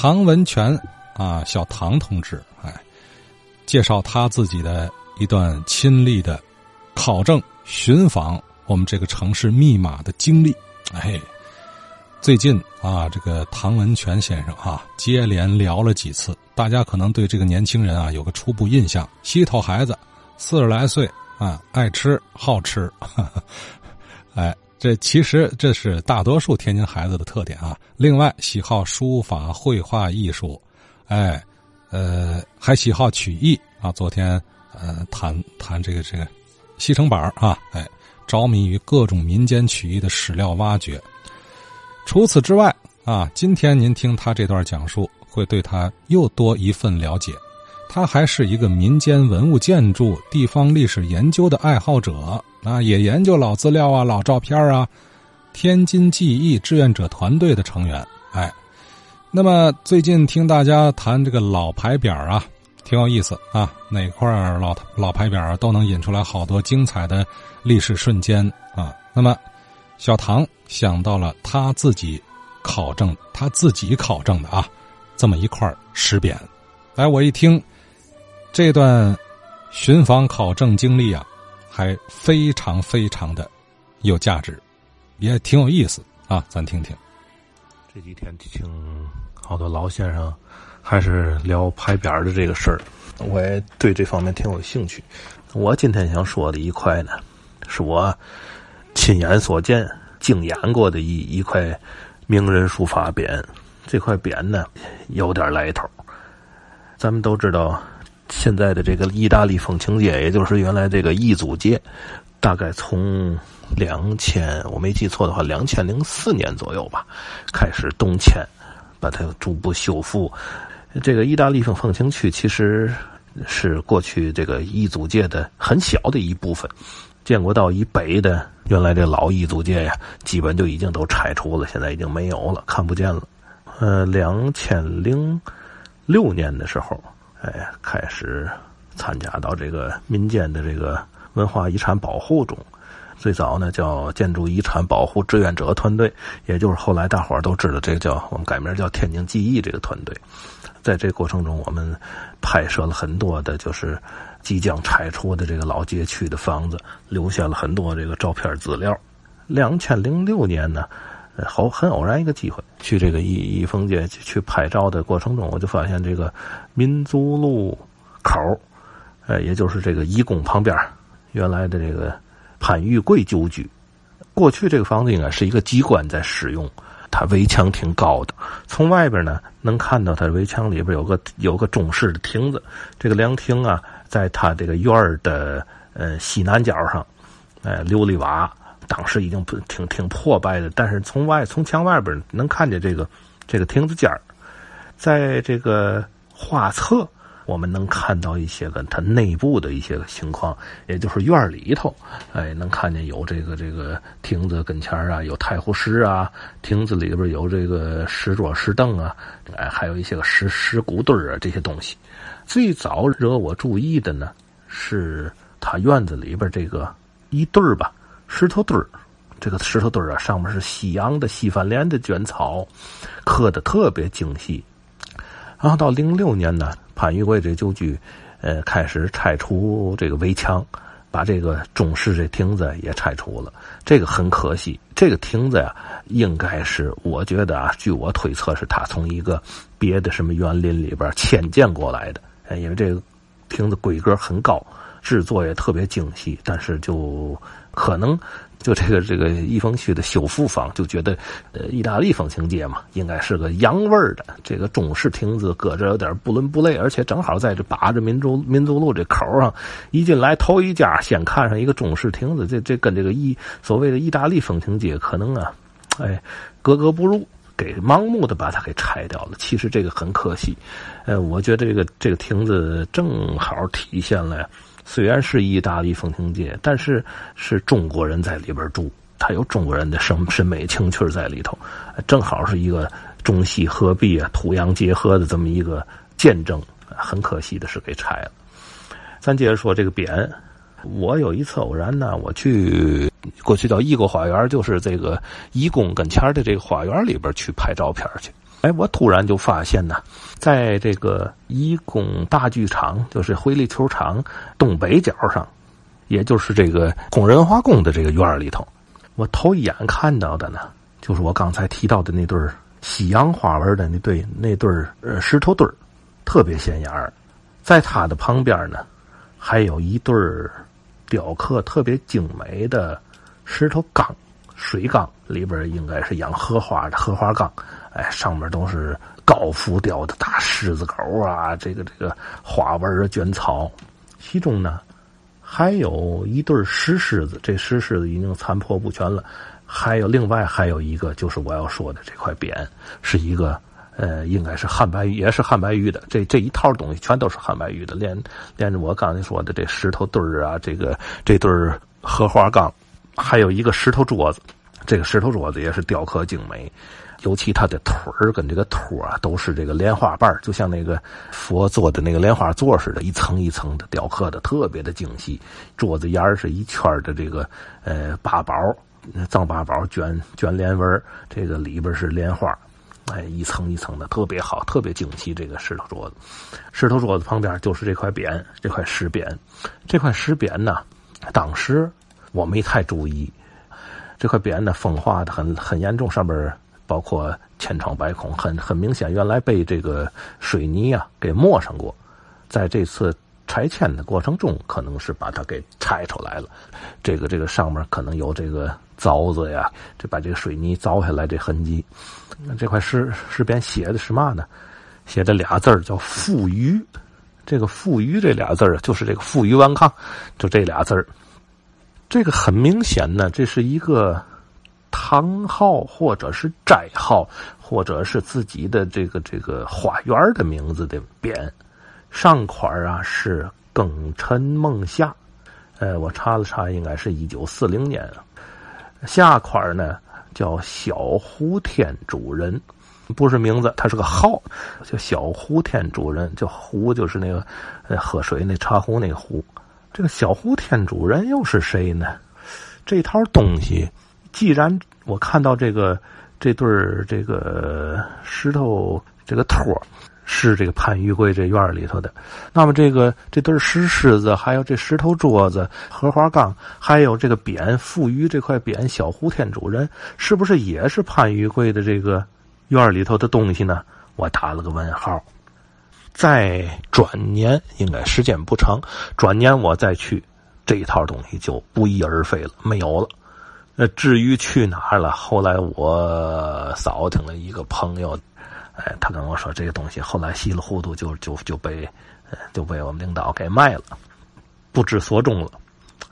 唐文全啊，小唐同志，哎，介绍他自己的一段亲历的考证寻访我们这个城市密码的经历。哎，最近啊，这个唐文全先生啊，接连聊了几次，大家可能对这个年轻人啊有个初步印象：稀头孩子，四十来岁啊，爱吃好吃，哎。这其实这是大多数天津孩子的特点啊。另外，喜好书法、绘画艺术，哎，呃，还喜好曲艺啊。昨天呃谈谈这个这个西城板啊，哎，着迷于各种民间曲艺的史料挖掘。除此之外啊，今天您听他这段讲述，会对他又多一份了解。他还是一个民间文物建筑、地方历史研究的爱好者。啊，也研究老资料啊，老照片啊，天津记忆志愿者团队的成员。哎，那么最近听大家谈这个老牌匾啊，挺有意思啊。哪块老老牌匾都能引出来好多精彩的历史瞬间啊。那么小唐想到了他自己考证，他自己考证的啊，这么一块石匾。哎，我一听这段寻访考证经历啊。还非常非常的有价值，也挺有意思啊！咱听听。这几天听好多老先生还是聊牌匾的这个事儿，我也对这方面挺有兴趣。我今天想说的一块呢，是我亲眼所见、经演过的一一块名人书法匾。这块匾呢，有点来头。咱们都知道。现在的这个意大利风情街，也就是原来这个义祖街，大概从两千我没记错的话，两千零四年左右吧，开始动迁，把它逐步修复。这个意大利风风情区其实是过去这个义祖街的很小的一部分。建国道以北的原来这老义祖街呀，基本就已经都拆除了，现在已经没有了，看不见了。呃，两千零六年的时候。哎，开始参加到这个民间的这个文化遗产保护中。最早呢叫建筑遗产保护志愿者团队，也就是后来大伙儿都知道这个叫我们改名叫天津记忆这个团队。在这过程中，我们拍摄了很多的，就是即将拆除的这个老街区的房子，留下了很多这个照片资料。两千零六年呢。好，很偶然一个机会，去这个义义丰街去拍照的过程中，我就发现这个民族路口，呃，也就是这个义宫旁边，原来的这个潘玉贵旧居。过去这个房子应该是一个机关在使用，它围墙挺高的，从外边呢能看到它围墙里边有个有个中式的亭子，这个凉亭啊，在它这个院儿的呃西南角上，呃琉璃瓦。当时已经不挺挺破败的，但是从外从墙外边能看见这个这个亭子尖儿，在这个画册，我们能看到一些个它内部的一些个情况，也就是院里头，哎，能看见有这个这个亭子跟前啊，有太湖石啊，亭子里边有这个石桌石凳啊，哎，还有一些个石石骨墩啊这些东西。最早惹我注意的呢，是他院子里边这个一对儿吧。石头墩儿，这个石头墩儿啊，上面是西洋的西番莲的卷草，刻的特别精细。然后到零六年呢，潘玉贵这旧居，呃，开始拆除这个围墙，把这个中式这亭子也拆除了。这个很可惜，这个亭子呀，应该是我觉得啊，据我推测，是他从一个别的什么园林里边迁建过来的。因为这个亭子规格很高，制作也特别精细，但是就。可能就这个这个益丰区的修复方就觉得，呃，意大利风情街嘛，应该是个洋味儿的。这个中式亭子搁这有点不伦不类，而且正好在这把着民族民族路这口上，一进来头一家先看上一个中式亭子，这这跟这个意所谓的意大利风情街可能啊，哎，格格不入，给盲目的把它给拆掉了。其实这个很可惜，呃，我觉得这个这个亭子正好体现了。虽然是意大利风情街，但是是中国人在里边住，它有中国人的审审美情趣在里头，正好是一个中西合璧啊、土洋结合的这么一个见证。很可惜的是给拆了。咱接着说这个匾，我有一次偶然呢，我去过去叫异国花园，就是这个义宫跟前的这个花园里边去拍照片去。哎，我突然就发现呢，在这个一宫大剧场，就是回力球场东北角上，也就是这个工人化工的这个院里头，我头一眼看到的呢，就是我刚才提到的那对西洋花纹的那对那对呃石头墩，特别显眼儿。在它的旁边呢，还有一对雕刻特别精美的石头缸。水缸里边应该是养荷花的荷花缸，哎，上面都是高浮雕的大狮子狗啊，这个这个花纹的卷草。其中呢，还有一对石狮子，这石狮子已经残破不全了。还有另外还有一个，就是我要说的这块匾，是一个呃，应该是汉白玉，也是汉白玉的。这这一套东西全都是汉白玉的，连连着我刚才说的这石头墩儿啊，这个这对荷花缸。还有一个石头桌子，这个石头桌子也是雕刻精美，尤其它的腿儿跟这个托啊，都是这个莲花瓣就像那个佛做的那个莲花座似的，一层一层的雕刻的特别的精细。桌子沿儿是一圈的这个呃八宝，藏八宝卷卷莲纹，这个里边是莲花，哎，一层一层的特别好，特别精细。这个石头桌子，石头桌子旁边就是这块匾，这块石匾，这块石匾呢，当时。我没太注意，这块匾呢风化的很很严重，上边包括千疮百孔，很很明显，原来被这个水泥啊给抹上过，在这次拆迁的过程中，可能是把它给拆出来了。这个这个上面可能有这个凿子呀，这把这个水泥凿下来这痕迹。这块石石匾写的是嘛呢？写的俩字叫“富余”。这个“富余”这俩字儿就是这个“负隅顽抗”，就这俩字儿。这个很明显呢，这是一个堂号或者是斋号，或者是自己的这个这个花园的名字的匾。上款啊是“庚辰梦夏”，呃，我查了查，应该是一九四零年。下款呢叫“小胡天主人”，不是名字，它是个号，叫“小胡天主人”，叫“胡”就是那个呃喝水那茶壶那个“壶”。这个小胡天主人又是谁呢？这套东西，既然我看到这个这对这个石头这个托是这个潘玉贵这院里头的，那么这个这对石狮子，还有这石头桌子、荷花缸，还有这个匾，富余这块匾，小胡天主人是不是也是潘玉贵的这个院里头的东西呢？我打了个问号。再转年，应该时间不长。转年我再去，这一套东西就不翼而飞了，没有了。那至于去哪儿了，后来我扫听了一个朋友，哎，他跟我说，这个东西后来稀里糊涂就就就被就被我们领导给卖了，不知所终了。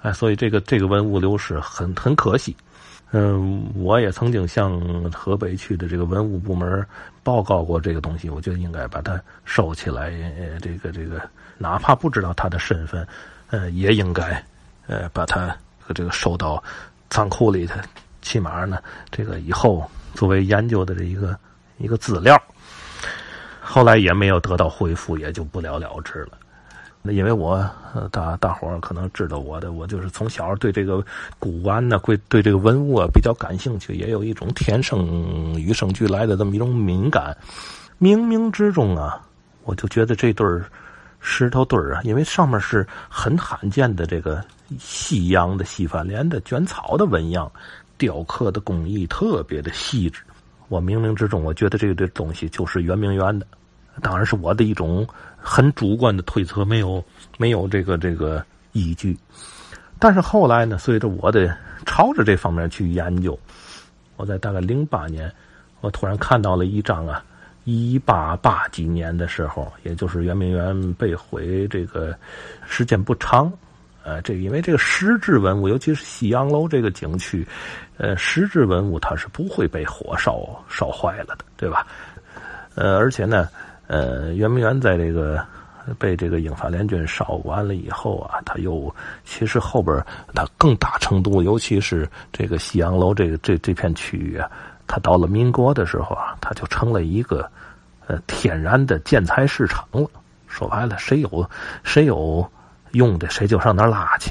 哎，所以这个这个文物流失很很可惜。嗯，我也曾经向河北区的这个文物部门报告过这个东西，我觉得应该把它收起来。这个这个，哪怕不知道他的身份，呃，也应该呃把它和这个收到仓库里头，起码呢，这个以后作为研究的这一个一个资料。后来也没有得到回复，也就不了了之了。那因为我大大伙儿可能知道我的，我就是从小对这个古玩呢，会对这个文物啊比较感兴趣，也有一种天生与生俱来的这么一种敏感。冥冥之中啊，我就觉得这对石头墩啊，因为上面是很罕见的这个西洋的西番莲的卷草的纹样，雕刻的工艺特别的细致。我冥冥之中，我觉得这个东西就是圆明园的。当然是我的一种很主观的推测，没有没有这个这个依据。但是后来呢，随着我的朝着这方面去研究，我在大概零八年，我突然看到了一张啊，一八八几年的时候，也就是圆明园被毁这个时间不长，呃，这因为这个石质文物，尤其是西洋楼这个景区，呃，石质文物它是不会被火烧烧坏了的，对吧？呃，而且呢。呃，圆明园在这个被这个英法联军烧完了以后啊，它又其实后边它更大程度，尤其是这个西洋楼这个这这片区域啊，它到了民国的时候啊，它就成了一个呃天然的建材市场了。说白了，谁有谁有用的，谁就上那拉去。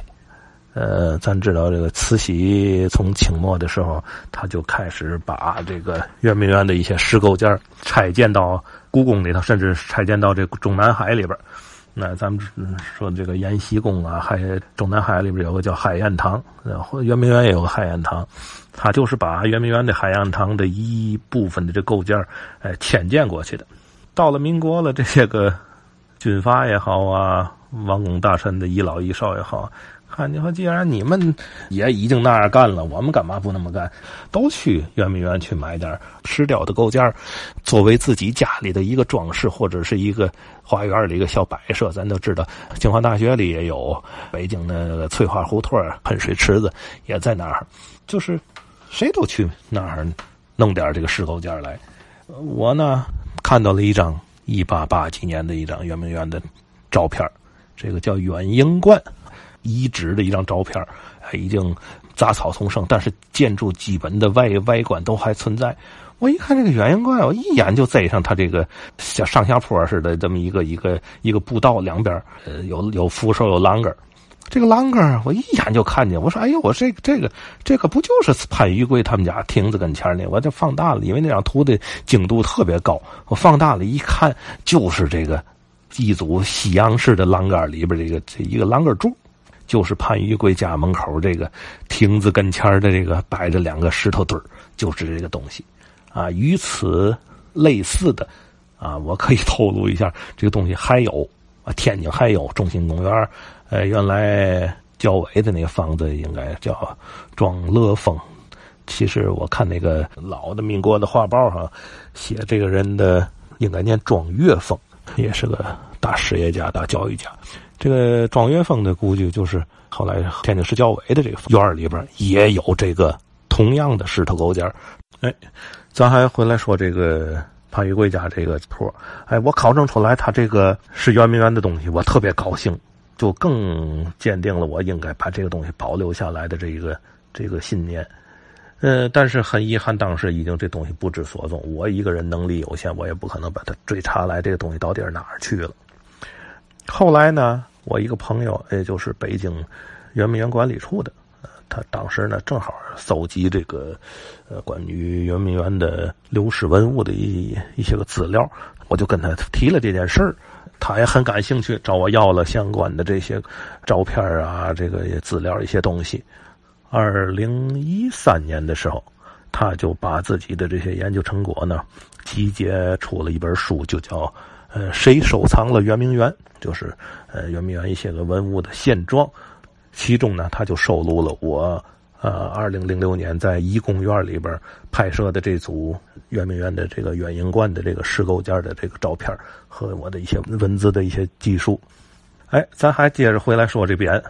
呃，咱知道这个慈禧从清末的时候，他就开始把这个圆明园的一些石构件拆建到故宫里头，甚至拆建到这中南海里边。那咱们说这个延禧宫啊，还中南海里边有个叫海晏堂，圆明园也有个海晏堂，他就是把圆明园的海晏堂的一部分的这构件哎，迁建过去的。到了民国了，这些个军阀也好啊，王公大臣的一老一少也好。看，你说既然你们也已经那样干了，我们干嘛不那么干？都去圆明园去买点石雕的构件，作为自己家里的一个装饰，或者是一个花园里一个小摆设。咱都知道，清华大学里也有，北京的翠花胡同喷水池子也在那儿，就是谁都去那儿弄点这个石构件来。我呢看到了一张一八八几年的一张圆明园的照片，这个叫远英观。遗址的一张照片已经杂草丛生，但是建筑基本的外外观都还存在。我一看这个远迎观，我一眼就贼上它这个像上下坡似的这么一个一个一个步道，两边呃有有扶手有栏杆这个栏杆我一眼就看见，我说：“哎呦，我这这个这个不就是潘玉贵他们家亭子跟前呢？”我就放大了，因为那张图的精度特别高，我放大了一看，就是这个一组西洋式的栏杆里边这个这一个栏杆柱。就是潘玉贵家门口这个亭子跟前的这个摆着两个石头墩儿，就是这个东西，啊，与此类似的，啊，我可以透露一下，这个东西还有啊，天津还有中心公园，呃，原来教委的那个房子应该叫庄乐峰，其实我看那个老的民国的画报上写这个人的应该念庄岳峰，也是个大实业家、大教育家。这个庄岳峰的故居，就是后来天津市教委的这个院里边也有这个同样的石头构件哎，咱还回来说这个潘玉贵家这个坡。哎，我考证出来，他这个是圆明园的东西，我特别高兴，就更坚定了我应该把这个东西保留下来的这一个这个信念。呃，但是很遗憾，当时已经这东西不知所踪，我一个人能力有限，我也不可能把它追查来，这个东西到底哪儿去了。后来呢，我一个朋友，也就是北京圆明园管理处的，他当时呢正好搜集这个呃关于圆明园的流失文物的一一些个资料，我就跟他提了这件事儿，他也很感兴趣，找我要了相关的这些照片啊，这个资料一些东西。二零一三年的时候，他就把自己的这些研究成果呢集结出了一本书，就叫。呃，谁收藏了圆明园？就是呃，圆明园一些个文物的现状，其中呢，他就收录了我呃，二零零六年在怡公园里边拍摄的这组圆明园的这个圆影观的这个石构件的这个照片和我的一些文字的一些记述。哎，咱还接着回来说这匾，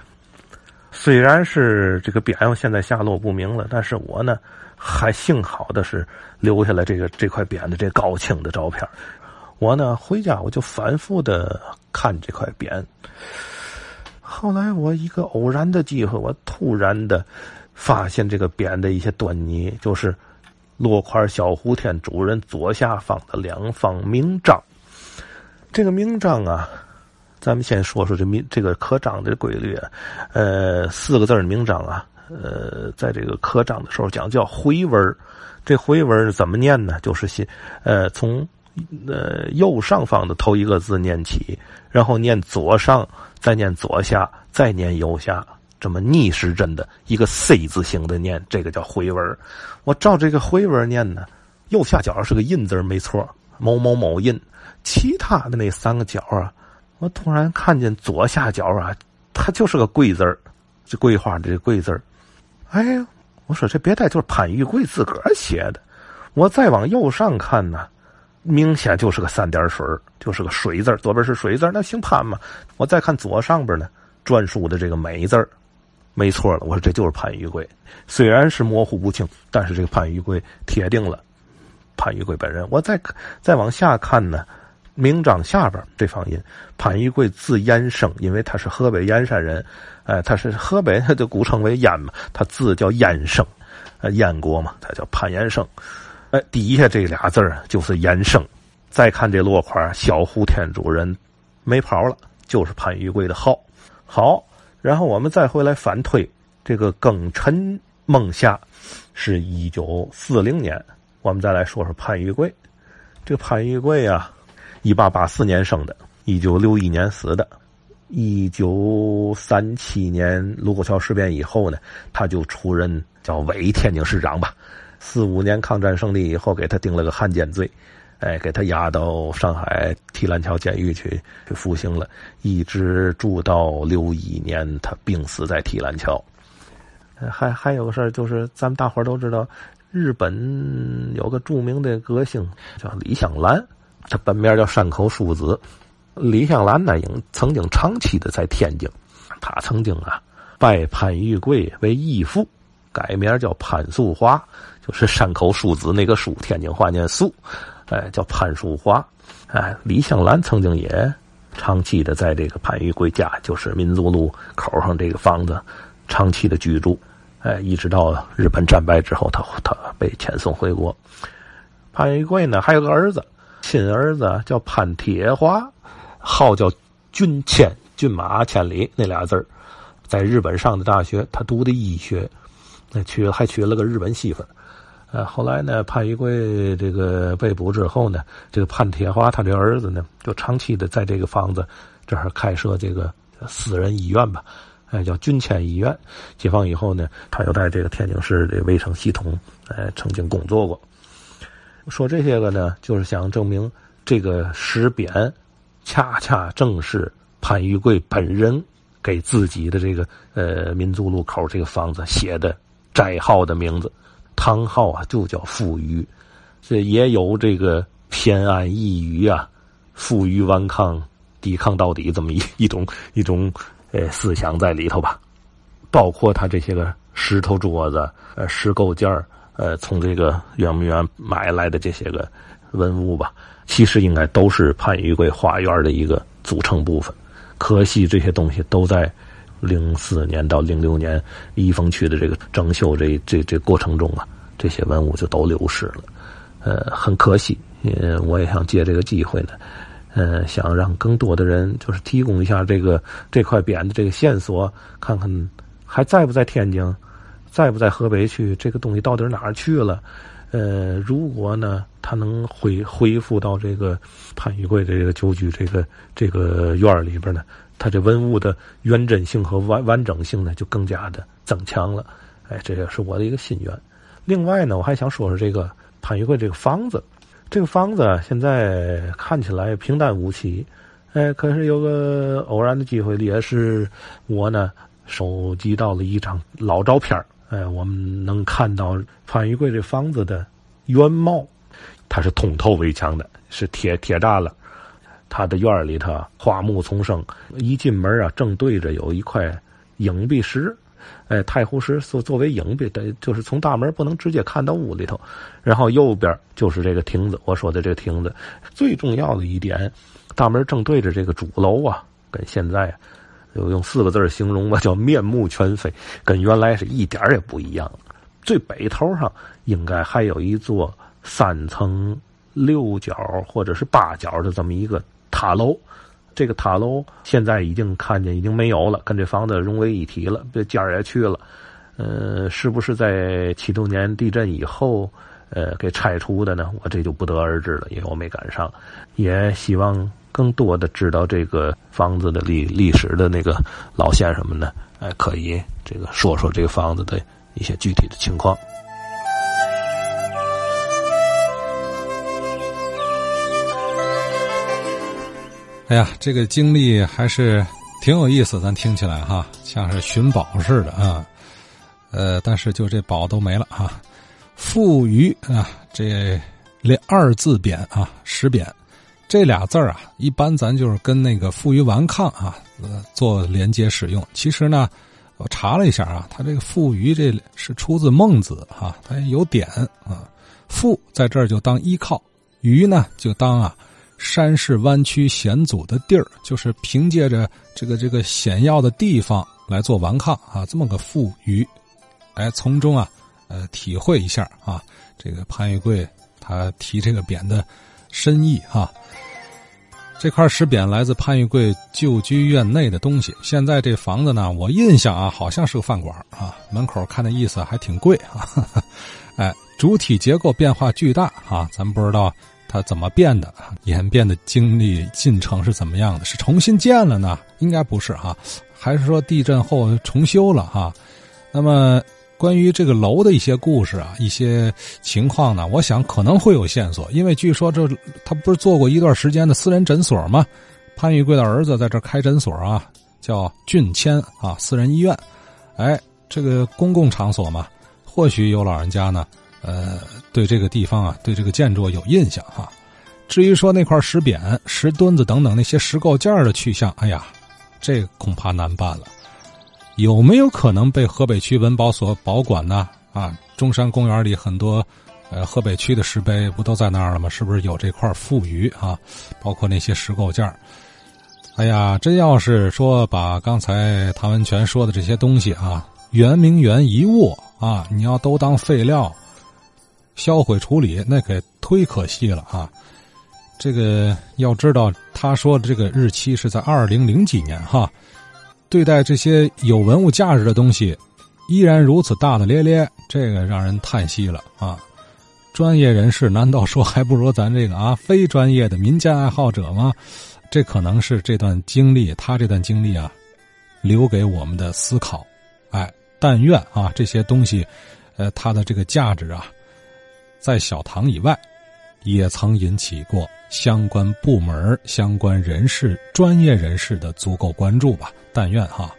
虽然是这个匾现在下落不明了，但是我呢，还幸好的是留下了这个这块匾的这高清的照片。我呢，回家我就反复的看这块匾。后来我一个偶然的机会，我突然的发现这个匾的一些端倪，就是落款小胡天主人左下方的两方名章。这个名章啊，咱们先说说这名这个刻章的规律啊。呃，四个字的名章啊，呃，在这个刻章的时候讲叫回文这回文怎么念呢？就是写呃从。呃，右上方的头一个字念起，然后念左上，再念左下，再念右下，这么逆时针的一个 C 字形的念，这个叫回文。我照这个回文念呢，右下角是个印字没错，某某某印。其他的那三个角啊，我突然看见左下角啊，它就是个贵字儿，这桂花的这贵字儿。哎，我说这别带就是潘玉贵自个儿写的。我再往右上看呢。明显就是个三点水就是个水字左边是水字那姓潘嘛。我再看左上边呢，篆书的这个美字没错了。我说这就是潘玉贵，虽然是模糊不清，但是这个潘玉贵铁定了，潘玉贵本人。我再再往下看呢，名章下边这方音，潘玉贵字延生，因为他是河北燕山人，哎，他是河北，他就古称为燕嘛，他字叫燕生，呃，燕国嘛，他叫潘延生。哎，底下这俩字儿就是延生。再看这落款，小胡天主人没跑了，就是潘玉贵的号。好，然后我们再回来反推，这个庚辰孟夏是一九四零年。我们再来说说潘玉贵。这个潘玉贵啊，一八八四年生的，一九六一年死的。一九三七年卢沟桥事变以后呢，他就出任叫伪天津市长吧。四五年抗战胜利以后，给他定了个汉奸罪，哎，给他押到上海提篮桥监狱去去服刑了，一直住到六一年，他病死在提篮桥。还还有个事儿，就是咱们大伙儿都知道，日本有个著名的歌星叫李香兰，他本名叫山口淑子。李香兰呢，曾曾经长期的在天津，他曾经啊拜潘玉贵为义父，改名叫潘素华，就是山口淑子那个淑，天津话念素，哎，叫潘淑华。哎，李香兰曾经也长期的在这个潘玉贵家，就是民族路口上这个房子，长期的居住。哎，一直到日本战败之后，他他被遣送回国。潘玉贵呢，还有个儿子，亲儿子叫潘铁华。号叫俊千，骏马千里那俩字儿，在日本上的大学，他读的医学，那娶还娶了个日本媳妇。呃，后来呢，潘玉贵这个被捕之后呢，这个潘铁华他这儿子呢，就长期的在这个房子这儿开设这个私人医院吧，哎，叫君千医院。解放以后呢，他又在这个天津市的卫生系统，哎，曾经工作过。说这些个呢，就是想证明这个石匾。恰恰正是潘玉贵本人给自己的这个呃民族路口这个房子写的斋号的名字，汤号啊就叫富余，这也有这个偏安一隅啊，负隅顽抗，抵抗到底这么一一种一种呃思想在里头吧。包括他这些个石头桌子、呃石构件儿呃从这个圆明园买来的这些个文物吧。其实应该都是潘玉桂花园的一个组成部分，可惜这些东西都在零四年到零六年益丰区的这个整修这这这过程中啊，这些文物就都流失了，呃，很可惜。嗯，我也想借这个机会呢，嗯，想让更多的人就是提供一下这个这块匾的这个线索，看看还在不在天津，在不在河北区，这个东西到底哪儿去了。呃，如果呢，他能恢恢复到这个潘玉贵这个旧居这个这个院里边呢，他这文物的原真性和完完整性呢，就更加的增强了。哎，这也是我的一个心愿。另外呢，我还想说说这个潘玉贵这个房子，这个房子现在看起来平淡无奇，哎，可是有个偶然的机会，也是我呢收集到了一张老照片哎，我们能看到潘玉贵这房子的原貌，它是通透围墙的，是铁铁栅栏。他的院里头花木丛生，一进门啊，正对着有一块影壁石，哎，太湖石作作为影壁，的，就是从大门不能直接看到屋里头。然后右边就是这个亭子，我说的这个亭子。最重要的一点，大门正对着这个主楼啊，跟现在。就用四个字形容吧，叫面目全非，跟原来是一点也不一样。最北头上应该还有一座三层六角或者是八角的这么一个塔楼，这个塔楼现在已经看见已经没有了，跟这房子融为一体了，这尖儿也去了。呃，是不是在七六年地震以后呃给拆除的呢？我这就不得而知了，因为我没赶上。也希望。更多的知道这个房子的历历史的那个老先生们呢，哎，可以这个说说这个房子的一些具体的情况。哎呀，这个经历还是挺有意思，咱听起来哈，像是寻宝似的啊。呃，但是就这宝都没了啊。富余啊，这连二字匾啊，石匾。这俩字儿啊，一般咱就是跟那个“负隅顽抗”啊做连接使用。其实呢，我查了一下啊，它这个“负隅”这是出自孟子哈，它有典啊。负在这儿就当依靠，隅呢就当啊山势弯曲险阻的地儿，就是凭借着这个这个险要的地方来做顽抗啊，这么个富余。哎，从中啊，呃，体会一下啊，这个潘玉贵他提这个匾的深意哈。这块石匾来自潘玉贵旧居院内的东西。现在这房子呢，我印象啊，好像是个饭馆啊，门口看那意思还挺贵啊。哎，主体结构变化巨大啊，咱们不知道它怎么变的，演变的经历进程是怎么样的？是重新建了呢？应该不是哈，还是说地震后重修了哈？那么。关于这个楼的一些故事啊，一些情况呢，我想可能会有线索，因为据说这他不是做过一段时间的私人诊所吗？潘玉贵的儿子在这开诊所啊，叫俊谦啊，私人医院。哎，这个公共场所嘛，或许有老人家呢，呃，对这个地方啊，对这个建筑有印象哈。至于说那块石匾、石墩子等等那些石构件的去向，哎呀，这恐怕难办了。有没有可能被河北区文保所保管呢？啊，中山公园里很多，呃，河北区的石碑不都在那儿了吗？是不是有这块富余啊？包括那些石构件哎呀，真要是说把刚才唐文全说的这些东西啊，圆明园遗物啊，你要都当废料销毁处理，那可忒可惜了啊！这个要知道，他说的这个日期是在二零零几年哈。对待这些有文物价值的东西，依然如此大大咧咧，这个让人叹息了啊！专业人士难道说还不如咱这个啊非专业的民间爱好者吗？这可能是这段经历，他这段经历啊，留给我们的思考。哎，但愿啊这些东西，呃，它的这个价值啊，在小唐以外，也曾引起过相关部门、相关人士、专业人士的足够关注吧。但愿哈。